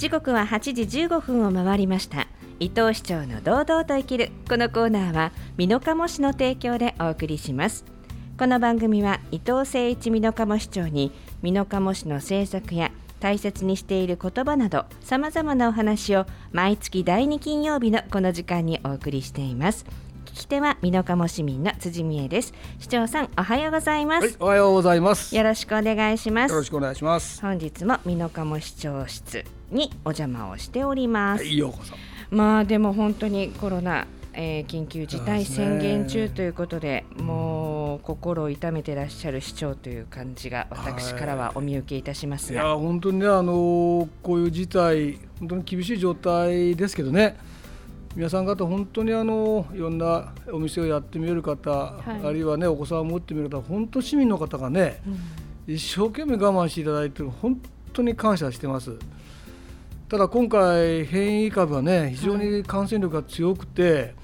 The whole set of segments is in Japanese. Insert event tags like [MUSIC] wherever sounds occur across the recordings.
時刻は8時15分を回りました。伊藤市長の堂々と生きるこのコーナーは美濃加茂市の提供でお送りします。この番組は伊藤誠一美濃加茂市長に美濃加茂市の政策や大切にしている言葉などさまざまなお話を毎月第2金曜日のこの時間にお送りしています。聞き手は美濃加茂市民の辻美恵です。市長さんおはようございます、はい、おはようございます。よろしくお願いします。よろしくお願いします。本日も美濃加茂市長室にお邪魔をしております、はい、ようこそ。まあでも本当にコロナえー、緊急事態宣言中ということで、ね、もう心を痛めてらっしゃる市長という感じが私からはお見受けいたしますが、はい、いや本当にねあのこういう事態本当に厳しい状態ですけどね。皆さん方本当にあのいろんなお店をやってみえる方、はい、あるいはねお子さんを持ってみる方本当市民の方がね、うん、一生懸命我慢していただいてる本当に感謝してます。ただ今回変異株はね非常に感染力が強くて、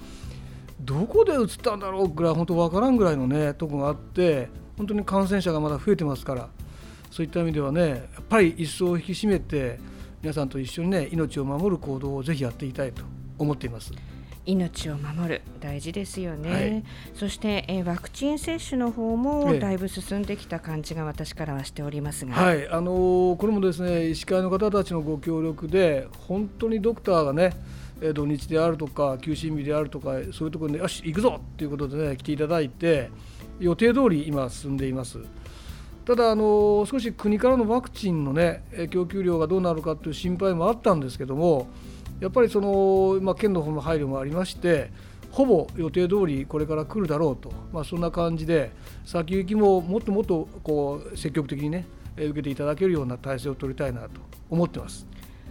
どこで移ったんだろうぐらい本当分からんぐらいのねとこがあって本当に感染者がまだ増えてますからそういった意味ではねやっぱり一層引き締めて皆さんと一緒にね命を守る行動をぜひやっていきたいと思っています。命を守る大事ですよね、はい、そして、えー、ワクチン接種の方もだいぶ進んできた感じが私からはしておりますが、はい。あのー、これもですね医師会の方たちのご協力で本当にドクターがね土日であるとか休診日であるとかそういうところでよし行くぞということで、ね、来ていただいて予定通り今進んでいます。ただあの少し国からのワクチンのね供給量がどうなるかという心配もあったんですけどもやっぱりその、まあ、県の方の配慮もありましてほぼ予定通りこれから来るだろうと、まあ、そんな感じで先行きももっともっとこう積極的にね受けていただけるような体制を取りたいなと思ってます。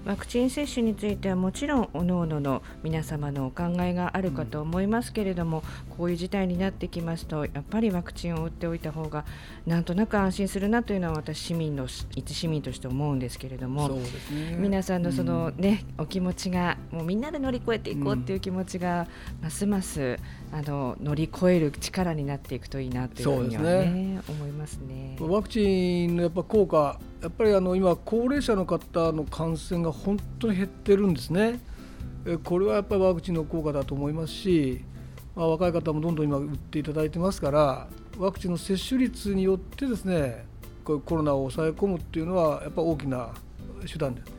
ワクチン接種についてはもちろん各々の皆様のお考えがあるかと思いますけれども、うん、こういう事態になってきますとやっぱりワクチンを打っておいた方がなんとなく安心するなというのは私市民の一市民として思うんですけれども、ね、皆さんのそのね、うん、お気持ちがもうみんなで乗り越えていこうっていう気持ちがますますあの乗り越える力になっていくといいなというふうにはね、ね。思いますね。ワクチンのやっぱ効果やっぱりあの今高齢者の方の感染が本当に減ってるんですね。これはやっぱりワクチンの効果だと思いますし、まあ、若い方もどんどん今打っていただいてますからワクチンの接種率によってですねコロナを抑え込むっていうのはやっぱ大きな手段です。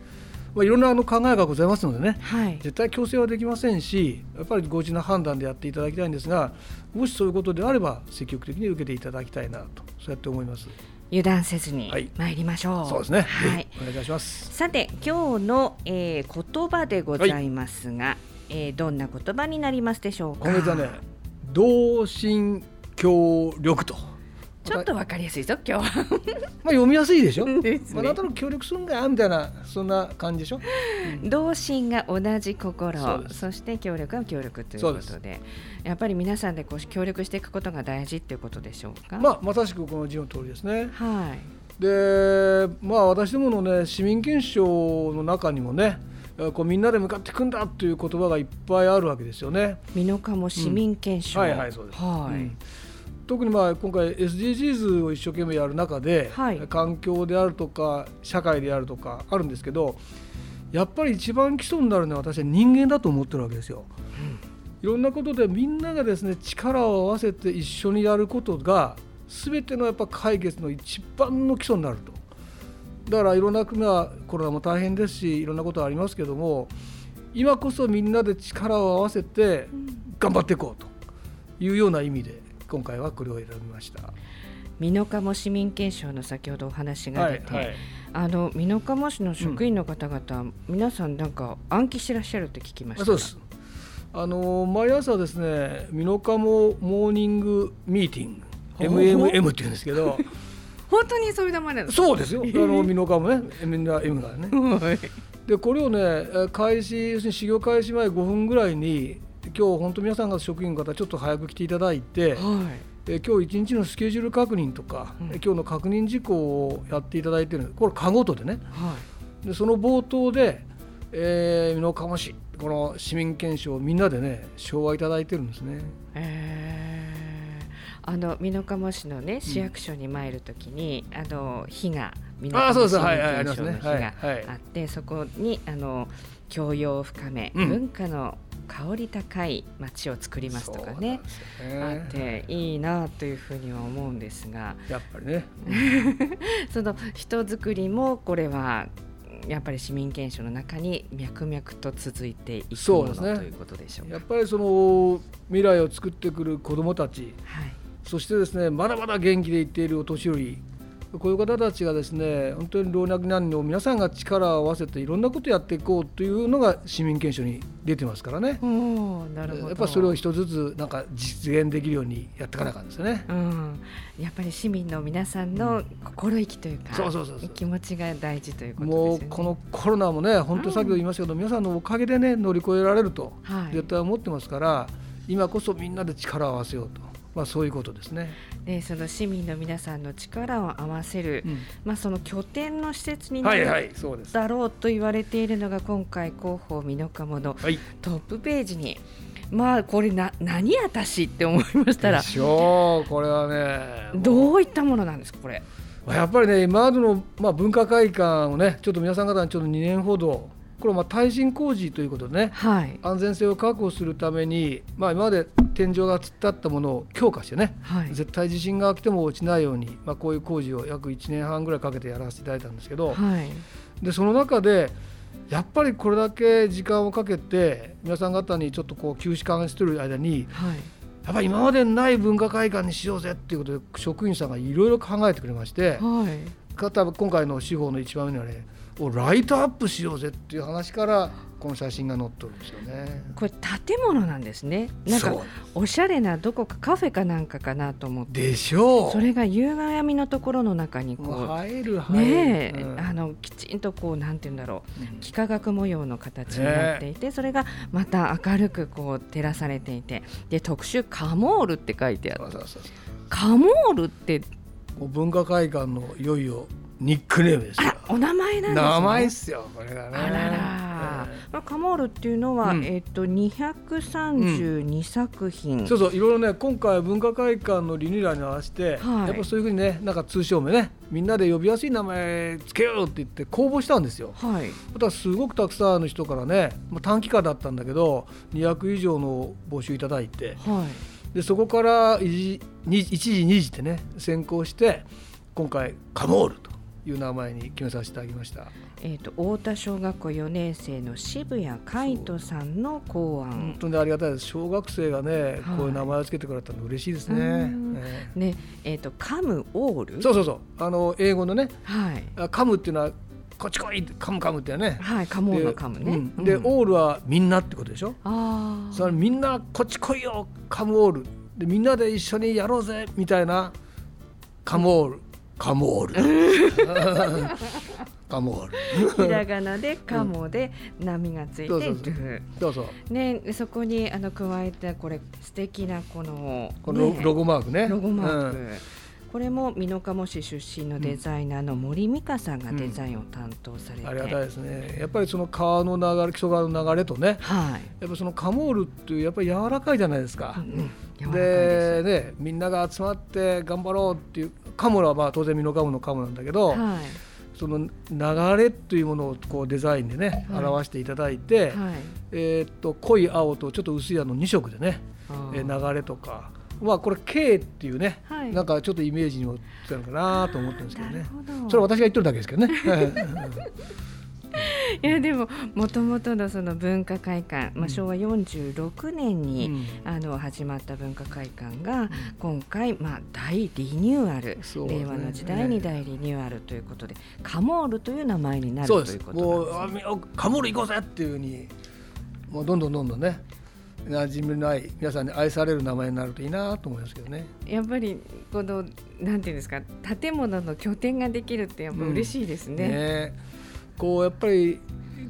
まあ、いろんなあの考えがございますのでね、はい、絶対強制はできませんしやっぱりご自な判断でやっていただきたいんですがもしそういうことであれば積極的に受けていただきたいなとそうやって思います。油断せずに参りましょう。はい、そうですね。はい、お願いします。さて今日の、えー、言葉でございますが、はい、えー、どんな言葉になりますでしょうか？今月はね、同心協力と。ちょっとわかりやすいぞ今日は [LAUGHS] まあ読みやすいでしょ？[LAUGHS] ね、あなたの協力するんだよみたいなそんな感じでしょ？うん、同心が同じ心そして協力は協力ということでやっぱり皆さんでこう協力していくことが大事っていうことでしょうか？まあまさしくこの字の通りですね。はい。でまあ私どものね市民憲章の中にもね。こうみんなで向かっていくんだという言葉がいっぱいあるわけですよね。美濃加茂市民憲章、うん、はいはいそうです。はい。うん特にまあ今回 SDGs を一生懸命やる中で、はい、環境であるとか社会であるとかあるんですけどやっぱり一番基礎になるのは私は人間だと思ってるわけですよ。うん、いろんなことでみんながですね力を合わせて一緒にやることが全てのやっぱ解決の一番の基礎になると。だからいろんな国はコロナも大変ですしいろんなことありますけども今こそみんなで力を合わせて頑張っていこうというような意味で今回はこれを選びました。美濃加茂市民憲章の先ほどお話が出て、はいはい、あの美濃加茂市の職員の方々、うん、皆さんなんか暗記してらっしゃるって聞きました。そうです。あの毎朝ですね美濃加茂モーニングミーティング MMM って言うんですけど。[LAUGHS] 本当にそういう名前なんですそうですよ。あの [LAUGHS] 美濃加茂ね、みんな M がね。[LAUGHS] でこれをね開始要するに始業開始前5分ぐらいに今日本当皆さんが職員の方ちょっと早く来ていただいて、はい、え今日一日のスケジュール確認とか、うん、今日の確認事項をやっていただいてるこれかごとでね、はい、でその冒頭で、えー、美濃加茂市この市民憲章をみんなでね昭和いただいてるんですね。えー、あの美濃加茂市のね市役所に参るときに、うん、あの火が港市民憲章の日があってそこにあの教養を深め、うん、文化の香り高い街を作りますとかね、ね、あっていいなというふうには思うんですが。やっぱりね。[LAUGHS] その人づくりもこれはやっぱり市民憲章の中に脈々と続いていくもの、ね、ということでしょうやっぱりその未来を作ってくる子どもたち、はい、そしてですねまだまだ元気でいっているお年寄りこういう方たちがですね本当に老若男女皆さんが力を合わせていろんなことをやっていこうというのが市民憲章に出てますからね。なるほど。やっぱそれを一つずつなんか実現できるようにやっていかなかんですよね、うん、やっぱり市民の皆さんの心意気というか、そうそうそう気持ちが大事ということですね。もうこのコロナもね本当先ほど言いましたけど、うん、皆さんのおかげでね乗り越えられると、絶対思ってますから今こそみんなで力を合わせようと。まあ、そういうことですね。でその市民の皆さんの力を合わせる、うん、まあ、その拠点の施設になる、はいはい、だろうと言われているのが今回広報美濃加茂のトップページに、まあこれな何私って思いましたらしょうこれはねどういったものなんですかこれ。やっぱりね今までの、まあ、文化会館をねちょっと皆さん方にちょっと2年ほどこれまあ耐震工事ということでね、はい、安全性を確保するために、まあ、今まで天井が突っ立ったものを強化してね、はい、絶対地震が起きても落ちないように、まあ、こういう工事を約1年半ぐらいかけてやらせていただいたんですけど、はい、でその中でやっぱりこれだけ時間をかけて皆さん方にちょっとこう休止緩和してる間に、はい、やっぱり今までない文化会館にしようぜっていうことで職員さんがいろいろ考えてくれまして、はい、今回の司法の一番目にはねをライトアップしようぜっていう話からこの写真が載ってるんですよね。これ建物なんですね。なんかおしゃれなどこかカフェかなんかかなと思って。でしょう。それが夕が闇のところの中にこう入る入るね、うん、あのきちんとこうなんて言うんだろう、幾何学模様の形になっていて、ね、それがまた明るくこう照らされていて、で特集カモールって書いてある。カモールって文化会館のいよいよニックネームですよ。お名前なんです、ね、名前っすよこれがね。あらら。えー、カモールっていうのは、うん、えっ、ー、と二百三十二作品、うん、そうそういろいろね今回文化会館のリニューアルに合わせて、はい、やっぱそういうふうにねなんか通称名ねみんなで呼びやすい名前つけようって言って公募したんですよ。はい。またすごくたくさんの人からね、まあ短期間だったんだけど二百以上の募集いただいて、はい。でそこから一時二時ってね先行して今回カモールと。いう名前に決めさせていただきました。えっ、ー、と太田小学校4年生の渋谷海人さんの考案。本当にありがたいです。小学生がね、はい、こういう名前をつけてくれたの嬉しいですね。ね、えっ、ー、とカムオール？そうそうそう。あの英語のね、はい。カムっていうのはこっち来いカムカムってね。はい、カモのカムね。で、うん、オールはみんなってことでしょ？ああ。それみんなこっち来いよカムオール。でみんなで一緒にやろうぜみたいな。カムオール。カモール。カモール。[LAUGHS] ひらがなでカモで波がついてルフそうそう。ねそこにあの加えたこれ素敵なこのこのロゴマークね。ロゴマーク、これも美濃加茂市出身のデザイナーの森美香さんがデザインを担当されて、うん、ありがたいですね。やっぱりその川の流れ基礎川の流れとね、はい、やっぱそのカモールっていうやっぱり柔らかいじゃないですか、うんでねみんなが集まって頑張ろうっていうカモはまあ当然美濃加茂のカモなんだけど、はい、その流れというものをこうデザインでね、はい、表していただいて、はい、えー、っと濃い青とちょっと薄いあの2色でね、え流れとかまあこれ K っていうね、はい、なんかちょっとイメージにもつるかなと思ってるんですけどね。それは私が言ってるだけですけどね。[LAUGHS] い。やでももともとのその文化会館、まあ、昭和46年に、うん、あの始まった文化会館が今回、まあ、大リニューアル、ね、令和の時代に大リニューアルということで、カモールという名前になるということです、ね、もうカモール行こうぜっていうふうにもうどんどんどんどんね馴染みない皆さんに愛される名前になるといいなと思いますけどね。やっぱりこのなんていうんですか建物の拠点ができるってやっぱ嬉しいですね。うん、ねこうやっぱり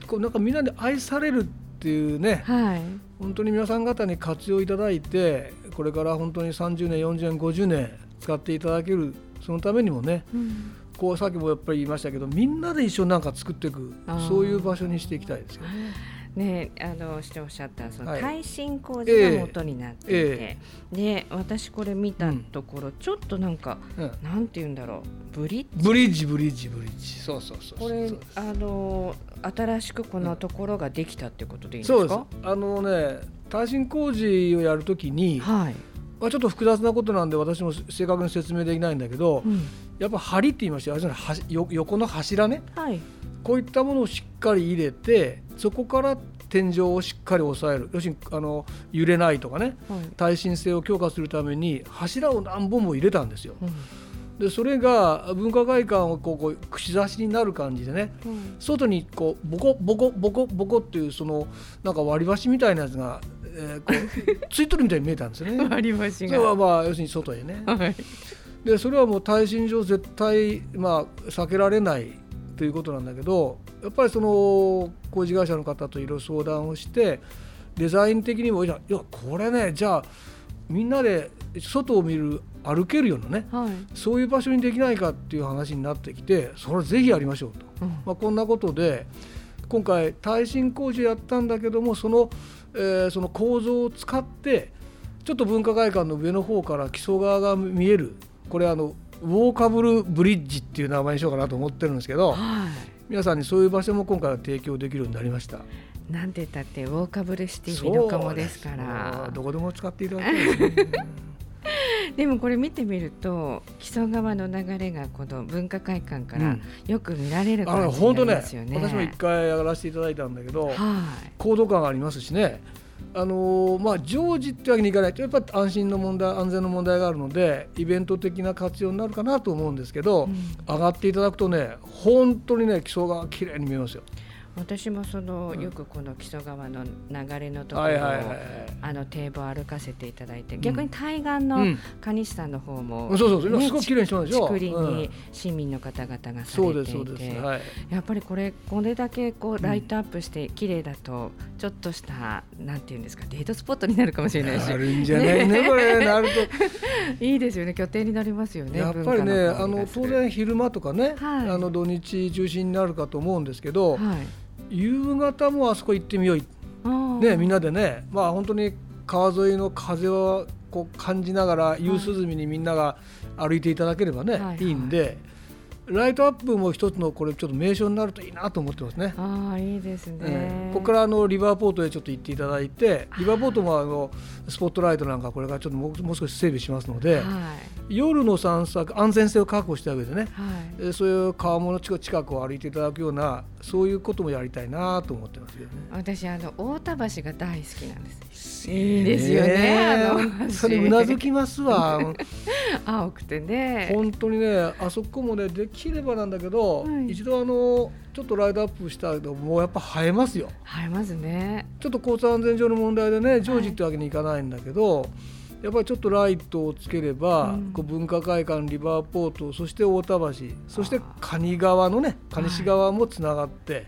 こうなんかみんなで愛されるっていうね、はい、本当に皆さん方に活用いただいてこれから本当に30年40年50年使っていただけるそのためにもね、うん、こうさっきもやっぱり言いましたけどみんなで一緒になんか作っていくそういう場所にしていきたいですよ。ね。ね、あのしておっしゃったその耐震工事が元になっていて、えー、で私これ見たところ、うん、ちょっとなんか、うん、なんて言うんだろう。ブリッジ？ブリッジブリッジブリッジ。そうそうそうこれあの新しくこのところができたってことでいいんですか、そうです。あのね耐震工事をやるときに、はい。まあ、ちょっと複雑なことなんで私も正確に説明できないんだけど、うん、やっぱ梁って言いましたよ横の柱ね、はい、こういったものをしっかり入れてそこから天井をしっかり抑える。要するにあの揺れないとかね、はい、耐震性を強化するために柱を何本も入れたんですよ。うん。でそれが文化会館をこうこう串刺しになる感じでね、うん、外にこうボコボコボコボコっていうそのなんか割り箸みたいなやつが、えー、こう [LAUGHS] ついとるみたいに見えたんですよね。割り箸が。それはまあ要するに外へね。はい、でそれはもう耐震上絶対まあ避けられないということなんだけどやっぱりその工事会社の方といろいろ相談をしてデザイン的にもいやこれねじゃあみんなで外を見る歩けるようなね、はい、そういう場所にできないかっていう話になってきてそれはぜひやりましょうと、うん、まあ、こんなことで今回耐震工事やったんだけどもその,、えー、その構造を使ってちょっと文化会館の上の方から木曽川が見えるこれあのウォーカブルブリッジっていう名前にしようかなと思ってるんですけど、はい、皆さんにそういう場所も今回は提供できるようになりました。なんて言ったってウォーカブルシティのかもですから。どこでも使っていただける、[LAUGHS] でもこれ見てみると木曽川の流れがこの文化会館からよく見られる感じになりますよね、うん、私も一回やらせていただいたんだけど、はい、高度感がありますしねあのー、まあ、常時ってわけにいかないとやっぱり安心の問題安全の問題があるのでイベント的な活用になるかなと思うんですけど、うん、上がっていただくとね本当にね基礎が綺麗に見えますよ。私もその、よくこの木曽川の流れのところを、あの堤防歩かせていただいて、逆に対岸の蟹市さんの方も、そうそうすごく綺麗にしてますよ。竹林に市民の方々がされていて、やっぱりこれこれだけこうライトアップして綺麗だと、ちょっとしたなんていうんですかデートスポットになるかもしれないし。なるんじゃないねこれ。なると。[LAUGHS] いいですよね。拠点になりますよねやっぱりねあの当然昼間とかね、あの土日中心になるかと思うんですけど、はい夕方もあそこ行ってみよう、ね、みんなでね、まあ、本当に川沿いの風をこう感じながら夕涼みにみんなが歩いていただければね、はい、いいんで。ライトアップも一つのこれちょっと名所になるといいなと思ってますね。ああいいですね、えー、ここからあのリバーポートへちょっと行っていただいてリバーポートもあのスポットライトなんかこれからちょっともうもう少し整備しますので、はい、夜の散策安全性を確保した上でね、はい、そういう川面の近くを歩いていただくようなそういうこともやりたいなと思ってますけどね。私あの大田橋が大好きなんです。いいですよね。それうなずきますわ。[LAUGHS] 青くてね。本当にねあそこもねできればなんだけど、はい、一度あのちょっとライトアップしたけどもうやっぱ映えますよ映えますねちょっと交通安全上の問題でね常時ってわけにいかないんだけど、はい、やっぱりちょっとライトをつければ、うん、こう文化会館リバーポートそして太田橋そして蟹川のね蟹市川もつながって、はい、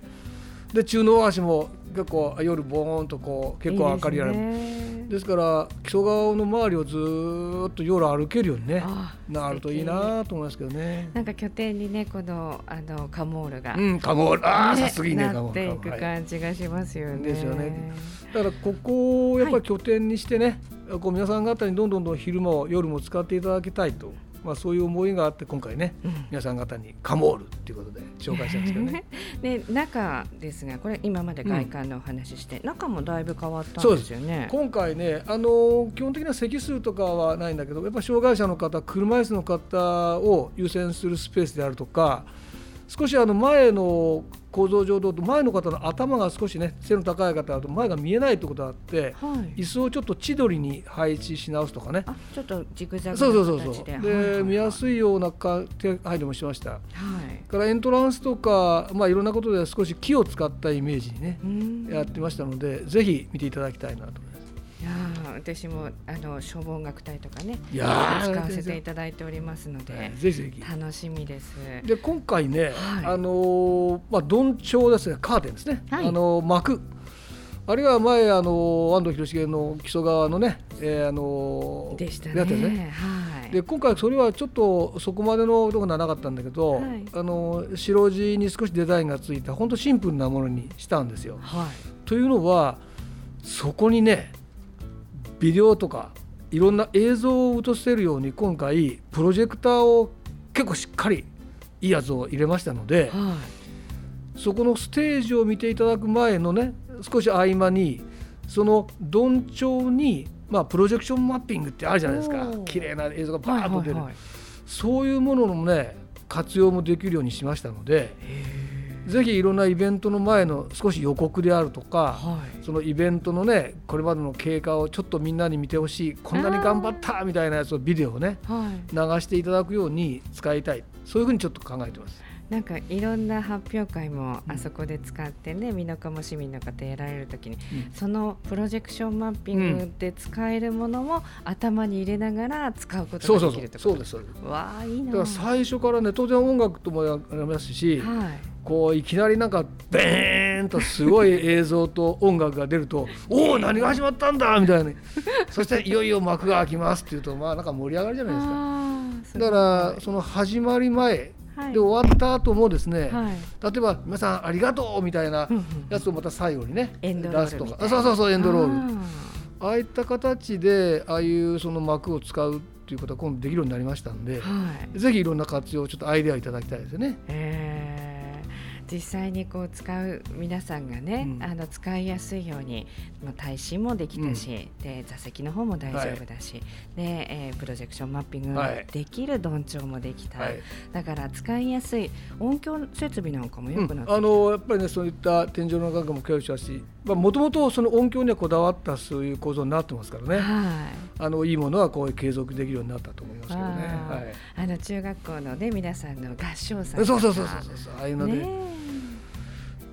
で中野橋も結構夜ボーンとこう結構明かりあるですから木曽川の周りをずっと夜歩けるようにねなるといいなと思いますけどね。なんか拠点にねこのあのカモールが。うんカモール。ああ、さすがにねなっていく感じがしますよね、ですよね。だからここをやっぱり拠点にしてね、はい、こう皆さん方にどんどんどん昼も夜も使っていただきたいとまあ、そういう思いがあって今回ね、うん、皆さん方にカモールっていうことで紹介したんですけどね。で [LAUGHS] 中ですがこれ今まで外観のお話して、うん、中もだいぶ変わったんですよね。今回ねあの基本的な席数とかはないんだけどやっぱ障害者の方車椅子の方を優先するスペースであるとか少しあの前の構造上と前の方の頭が少しね背の高い方だと前が見えないってことがあって、はい、椅子をちょっと千鳥に配置し直すとかね。ちょっとジグザグそうそうそうそう。で、はいはい、見やすいようなか手配慮もしました、はい、からエントランスとか、まあ、いろんなことで少し木を使ったイメージにねやってましたのでぜひ見ていただきたいなと私もあの消防学隊とかねいや使わせていただいておりますので、ぜひぜひ楽しみです。で今回ね、はい、あのまあどんちょうですねカーテンですね、はい、あの幕。あるいは前あの安藤広重の木曽川のね、えー、あのでしたね。ねはい、で今回それはちょっとそこまでのところはなかったんだけど、はい、あの白地に少しデザインがついた本当シンプルなものにしたんですよ。はい、というのはそこにねビデオとかいろんな映像を映せるように今回プロジェクターを結構しっかりいいやつを入れましたので、はい、そこのステージを見ていただく前のね少し合間にそのどんちょうに、まあ、プロジェクションマッピングってあるじゃないですか。綺麗な映像がバーッと出る、そういうもののね活用もできるようにしましたので。ぜひいろんなイベントの前の少し予告であるとか、はい、そのイベントのねこれまでの経過をちょっとみんなに見てほしいこんなに頑張ったみたいなやつをビデオをね、はい、流していただくように使いたい。そういうふうにちょっと考えてます。なんかいろんな発表会もあそこで使ってね美濃加茂市民の方やられる時に、うん、そのプロジェクションマッピングで使えるものも頭に入れながら使うことができるとそうですそうです。わあいいなだから最初からね当然音楽ともやりますし、はい、こういきなりなんかベーンとすごい映像と音楽が出ると「[LAUGHS] おお何が始まったんだ!」みたいな。そしていよいよ幕が開きますっていうとまあなんか盛り上がるじゃないですか。だからその始まり前で終わった後もですね、はい、例えば皆さんありがとうみたいなやつをまた最後にね、出すとかあそうそうそうエンドロール。ああいった形でああいうその幕を使うっていうことは今度できるようになりましたんで、はい、ぜひいろんな活用ちょっとアイデアいただきたいですよね。実際にこう使う皆さんがね、うん、あの使いやすいように、まあ、耐震もできたし、うん、で座席の方も大丈夫だし、はい、でえー、プロジェクションマッピングができるどんちょうもできた、はい、だから使いやすい音響設備なんかもよくなって、うん、あのやっぱりねそういった天井の額も共有したしもともとその音響にはこだわったそういう構造になってますからね、はい、あのいいものはこう継続できるようになったと思いますけどね。あ,、はい、あの中学校のね皆さんの合唱祭そうそうそうそうそう。ああいうので、ね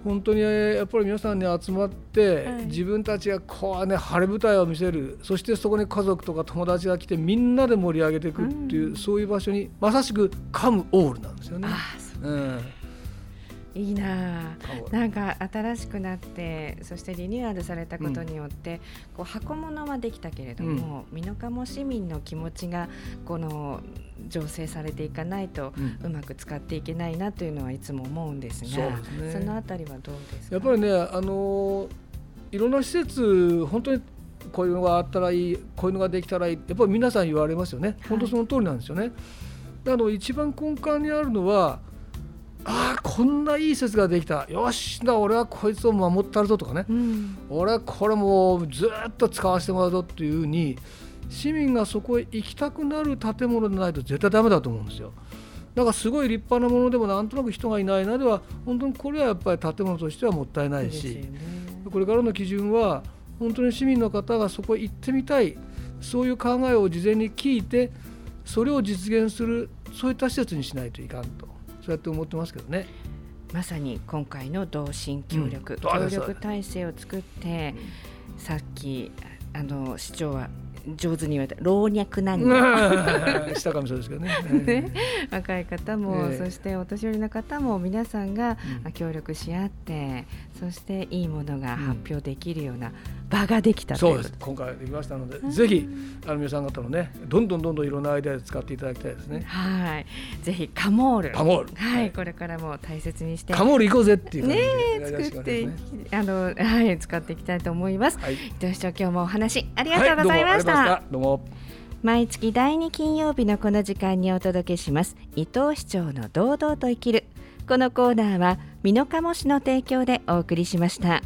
本当にやっぱり皆さんに集まって、はい、自分たちがこうね晴れ舞台を見せる。そしてそこに家族とか友達が来てみんなで盛り上げていくっていう、うん、そういう場所にまさしくカムオールなんですよね。うんいいななんか新しくなってそしてリニューアルされたことによって、うん、こう箱物はできたけれども美濃加茂市民の気持ちがこの醸成されていかないと、うまく使っていけないなというのはいつも思うんですが、そ、ね、そのあたりはどうですやっぱりねあのいろんな施設本当にこういうのがあったらいいこういうのができたらいいやっぱり皆さん言われますよね、本当その通りなんですよね。あの一番根幹にあるのはああこんないい施設ができた。よしだ俺はこいつを守ったるぞとかね、うん、俺はこれもうずっと使わせてもらうぞっていうふうに市民がそこへ行きたくなる建物でないと絶対ダメだと思うんですよ。だからすごい立派なものでもなんとなく人がいないなでは本当にこれはやっぱり建物としてはもったいないし、ね、これからの基準は本当に市民の方がそこへ行ってみたい。そういう考えを事前に聞いてそれを実現するそういった施設にしないといかんとそうやって思ってますけどね。まさに今回の同心協力、うん、協力体制を作って、うん、さっきあの市長は上手に言われた老若男女。したかもしれないですけどね。[LAUGHS] ね。若い方も、えー、そしてお年寄りの方も皆さんが協力し合って、そしていいものが発表できるような場ができたそうです。今回できましたので、ぜひあの皆さん方のねどんどんどんどんいろんなアイデアで使っていただきたいですね。はい。ぜひカモール。カモール。はい、これからも大切にして。カモール行こうぜっていうね作ってあのはい使っていきたいと思います、はい、伊藤市長今日もお話ありがとうございました、どうも。毎月第2金曜日のこの時間にお届けします。伊藤市長の堂々と生きる。このコーナーは美濃加茂市の提供でお送りしました。